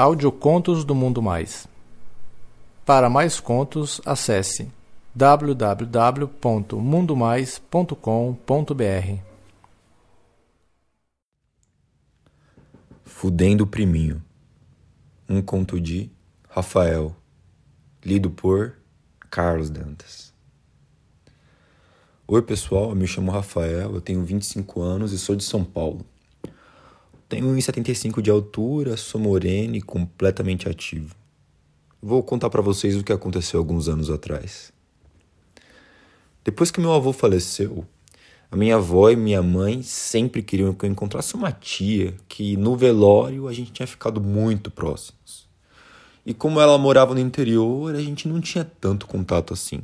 Audiocontos do Mundo Mais. Para mais contos, acesse www.mundomais.com.br. Fudendo Priminho. Um conto de Rafael, lido por Carlos Dantas. Oi, pessoal, eu me chamo Rafael, eu tenho 25 anos e sou de São Paulo. Tenho 1,75 de altura, sou moreno e completamente ativo. Vou contar para vocês o que aconteceu alguns anos atrás. Depois que meu avô faleceu, a minha avó e minha mãe sempre queriam que eu encontrasse uma tia que no velório a gente tinha ficado muito próximos. E como ela morava no interior, a gente não tinha tanto contato assim.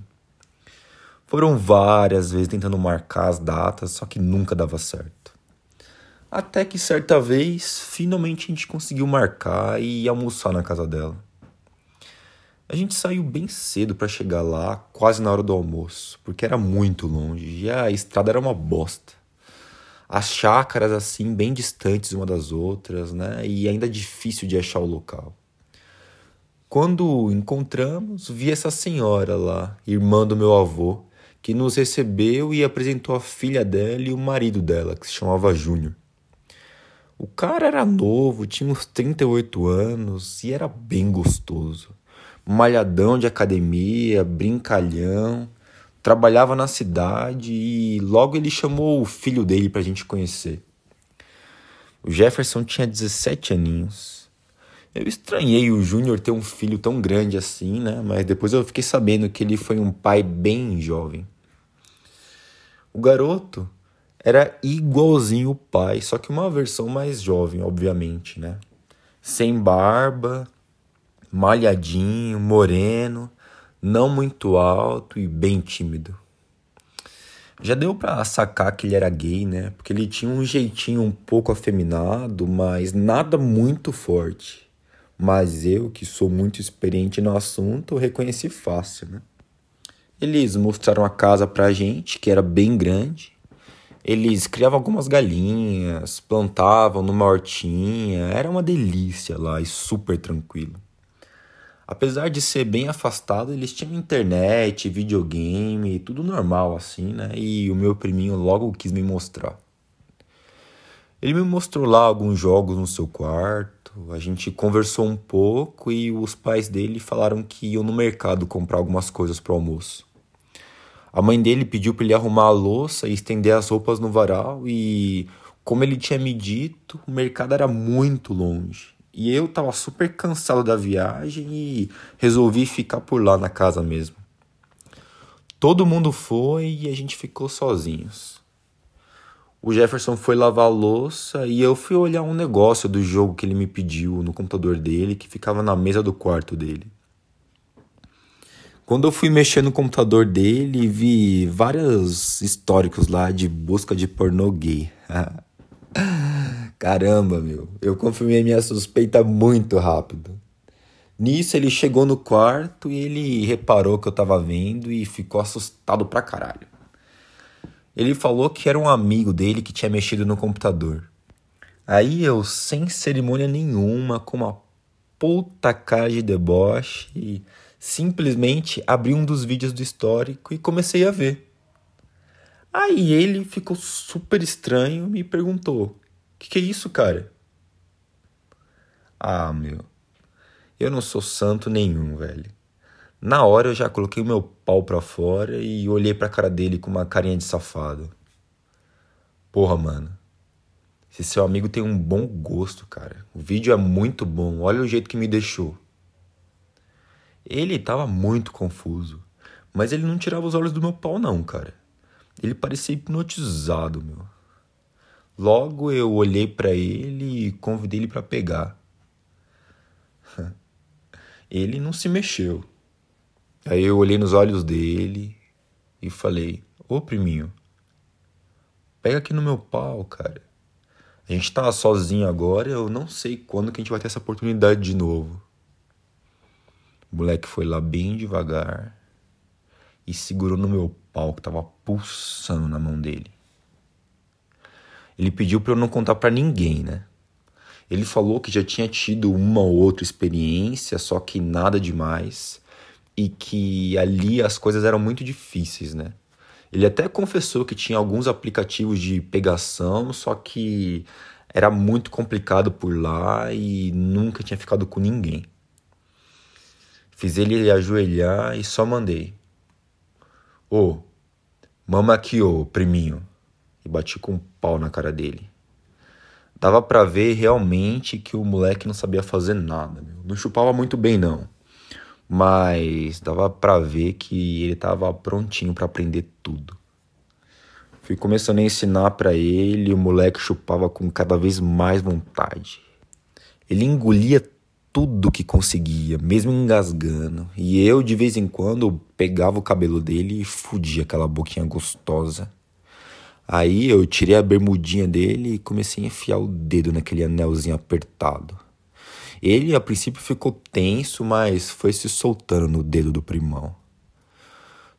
Foram várias vezes tentando marcar as datas, só que nunca dava certo. Até que certa vez, finalmente a gente conseguiu marcar e almoçar na casa dela. A gente saiu bem cedo para chegar lá, quase na hora do almoço, porque era muito longe e a estrada era uma bosta. As chácaras assim bem distantes uma das outras, né? E ainda difícil de achar o local. Quando encontramos, vi essa senhora lá, irmã do meu avô, que nos recebeu e apresentou a filha dela e o marido dela, que se chamava Júnior. O cara era novo, tinha uns 38 anos e era bem gostoso. Malhadão de academia, brincalhão, trabalhava na cidade e logo ele chamou o filho dele pra gente conhecer. O Jefferson tinha 17 aninhos. Eu estranhei o Júnior ter um filho tão grande assim, né? Mas depois eu fiquei sabendo que ele foi um pai bem jovem. O garoto era igualzinho o pai, só que uma versão mais jovem, obviamente, né? Sem barba, malhadinho, moreno, não muito alto e bem tímido. Já deu para sacar que ele era gay, né? Porque ele tinha um jeitinho um pouco afeminado, mas nada muito forte. Mas eu, que sou muito experiente no assunto, reconheci fácil, né? Eles mostraram a casa pra gente, que era bem grande, eles criavam algumas galinhas, plantavam numa hortinha, era uma delícia lá e super tranquilo. Apesar de ser bem afastado, eles tinham internet, videogame, tudo normal assim, né? E o meu priminho logo quis me mostrar. Ele me mostrou lá alguns jogos no seu quarto, a gente conversou um pouco e os pais dele falaram que iam no mercado comprar algumas coisas para o almoço. A mãe dele pediu para ele arrumar a louça e estender as roupas no varal e, como ele tinha me dito, o mercado era muito longe. E eu tava super cansado da viagem e resolvi ficar por lá na casa mesmo. Todo mundo foi e a gente ficou sozinhos. O Jefferson foi lavar a louça e eu fui olhar um negócio do jogo que ele me pediu no computador dele que ficava na mesa do quarto dele. Quando eu fui mexer no computador dele, vi vários históricos lá de busca de pornô gay. Caramba, meu. Eu confirmei minha suspeita muito rápido. Nisso ele chegou no quarto e ele reparou que eu tava vendo e ficou assustado pra caralho. Ele falou que era um amigo dele que tinha mexido no computador. Aí eu, sem cerimônia nenhuma, com uma puta cara de deboche, simplesmente abri um dos vídeos do histórico e comecei a ver. Aí ele ficou super estranho e me perguntou: Que que é isso, cara? Ah, meu. Eu não sou santo nenhum, velho. Na hora eu já coloquei o meu pau pra fora e olhei pra cara dele com uma carinha de safado. Porra, mano. Esse seu amigo tem um bom gosto, cara. O vídeo é muito bom. Olha o jeito que me deixou. Ele estava muito confuso, mas ele não tirava os olhos do meu pau não, cara. Ele parecia hipnotizado, meu. Logo eu olhei para ele e convidei ele para pegar. Ele não se mexeu. Aí eu olhei nos olhos dele e falei: Ô priminho, pega aqui no meu pau, cara. A gente tá sozinho agora, eu não sei quando que a gente vai ter essa oportunidade de novo. O moleque foi lá bem devagar e segurou no meu pau que tava pulsando na mão dele. Ele pediu para eu não contar para ninguém, né? Ele falou que já tinha tido uma ou outra experiência, só que nada demais, e que ali as coisas eram muito difíceis, né? Ele até confessou que tinha alguns aplicativos de pegação, só que era muito complicado por lá e nunca tinha ficado com ninguém. Fiz ele ajoelhar e só mandei. Ô, oh, mama aqui, ô, oh, priminho. E bati com um pau na cara dele. Dava para ver realmente que o moleque não sabia fazer nada. Meu. Não chupava muito bem, não. Mas dava para ver que ele tava prontinho para aprender tudo. Fui começando a ensinar para ele, o moleque chupava com cada vez mais vontade. Ele engolia tudo que conseguia, mesmo engasgando. E eu, de vez em quando, pegava o cabelo dele e fudia aquela boquinha gostosa. Aí eu tirei a bermudinha dele e comecei a enfiar o dedo naquele anelzinho apertado. Ele a princípio ficou tenso, mas foi se soltando no dedo do primão.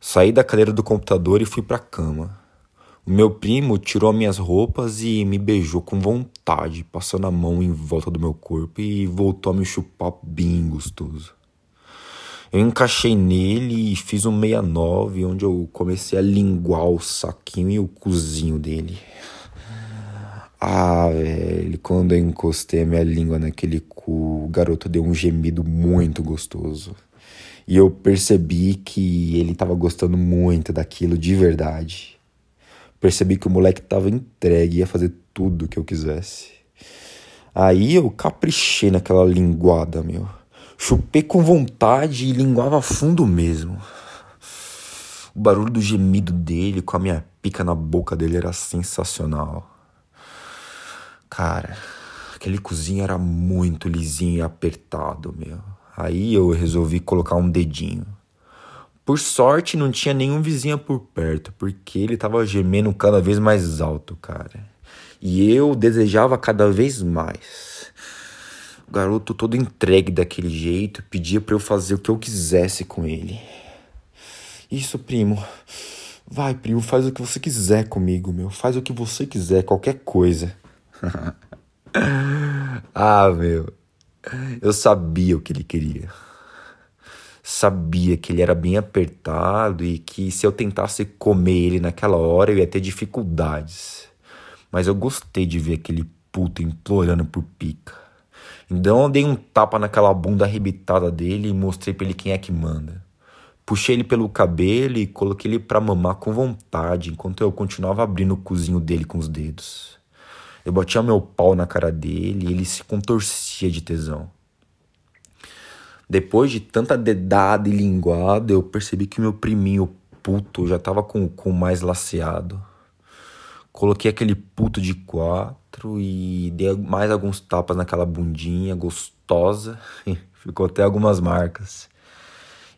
Saí da cadeira do computador e fui para a cama. Meu primo tirou minhas roupas e me beijou com vontade, passando a mão em volta do meu corpo e voltou a me chupar bem gostoso. Eu encaixei nele e fiz um 69, onde eu comecei a linguar o saquinho e o cozinho dele. Ah, velho, quando eu encostei a minha língua naquele cu, o garoto deu um gemido muito gostoso. E eu percebi que ele tava gostando muito daquilo de verdade. Percebi que o moleque tava entregue ia fazer tudo que eu quisesse. Aí eu caprichei naquela linguada, meu. Chupei com vontade e linguava fundo mesmo. O barulho do gemido dele com a minha pica na boca dele era sensacional. Cara, aquele cozinho era muito lisinho e apertado, meu. Aí eu resolvi colocar um dedinho. Por sorte, não tinha nenhum vizinho por perto, porque ele tava gemendo cada vez mais alto, cara. E eu desejava cada vez mais. O garoto todo entregue daquele jeito pedia para eu fazer o que eu quisesse com ele. Isso, primo. Vai, primo, faz o que você quiser comigo, meu. Faz o que você quiser, qualquer coisa. ah, meu. Eu sabia o que ele queria. Sabia que ele era bem apertado e que se eu tentasse comer ele naquela hora eu ia ter dificuldades. Mas eu gostei de ver aquele puto implorando por pica. Então eu dei um tapa naquela bunda arrebitada dele e mostrei pra ele quem é que manda. Puxei ele pelo cabelo e coloquei ele pra mamar com vontade, enquanto eu continuava abrindo o cozinho dele com os dedos. Eu batia meu pau na cara dele e ele se contorcia de tesão. Depois de tanta dedada e linguada, eu percebi que meu priminho puto já tava com o cu mais laceado. Coloquei aquele puto de quatro e dei mais alguns tapas naquela bundinha gostosa. Ficou até algumas marcas.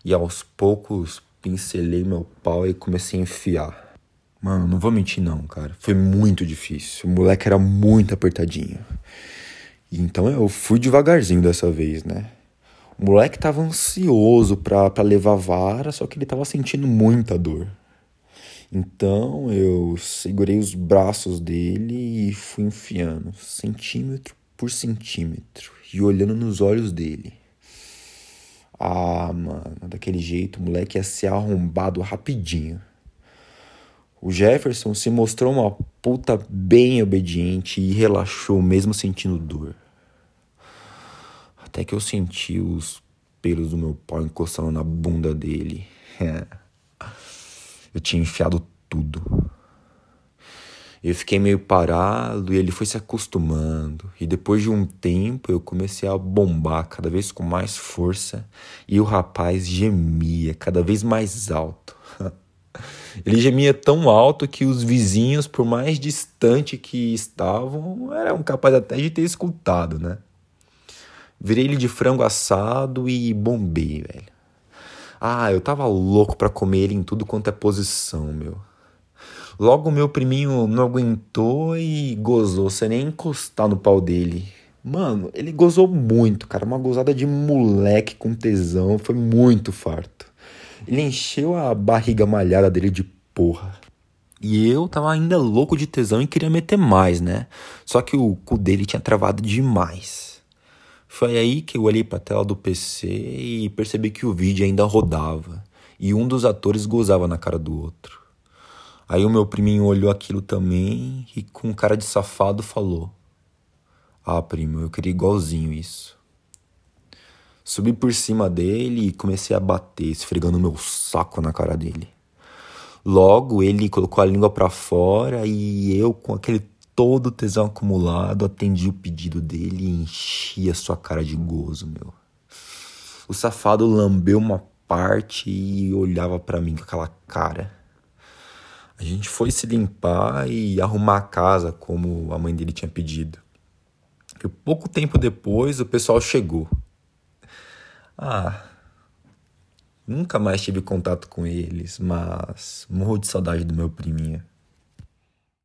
E aos poucos pincelei meu pau e comecei a enfiar. Mano, não vou mentir não, cara. Foi muito difícil. O moleque era muito apertadinho. Então eu fui devagarzinho dessa vez, né? O moleque tava ansioso pra, levar vara, só que ele tava sentindo muita dor. Então eu segurei os braços dele e fui enfiando centímetro por centímetro e olhando nos olhos dele. Ah, mano, daquele jeito o moleque ia ser arrombado rapidinho. O Jefferson se mostrou uma puta bem obediente e relaxou mesmo sentindo dor. Até que eu senti os pelos do meu pau encostando na bunda dele. Eu tinha enfiado tudo. Eu fiquei meio parado e ele foi se acostumando. E depois de um tempo eu comecei a bombar cada vez com mais força e o rapaz gemia cada vez mais alto. Ele gemia tão alto que os vizinhos, por mais distante que estavam, eram capazes até de ter escutado, né? Virei ele de frango assado e bombei, velho. Ah, eu tava louco para comer ele em tudo quanto é posição, meu. Logo meu priminho não aguentou e gozou, sem nem encostar no pau dele. Mano, ele gozou muito, cara. Uma gozada de moleque com tesão. Foi muito farto. Ele encheu a barriga malhada dele de porra. E eu tava ainda louco de tesão e queria meter mais, né? Só que o cu dele tinha travado demais. Foi aí que eu olhei pra tela do PC e percebi que o vídeo ainda rodava. E um dos atores gozava na cara do outro. Aí o meu priminho olhou aquilo também e com cara de safado falou: Ah, primo, eu queria igualzinho isso. Subi por cima dele e comecei a bater, esfregando meu saco na cara dele. Logo ele colocou a língua para fora e eu, com aquele todo tesão acumulado, atendi o pedido dele e enchi a sua cara de gozo, meu. O safado lambeu uma parte e olhava para mim com aquela cara. A gente foi se limpar e arrumar a casa como a mãe dele tinha pedido. E pouco tempo depois o pessoal chegou. Ah, Nunca mais tive contato com eles, mas morro de saudade do meu priminho.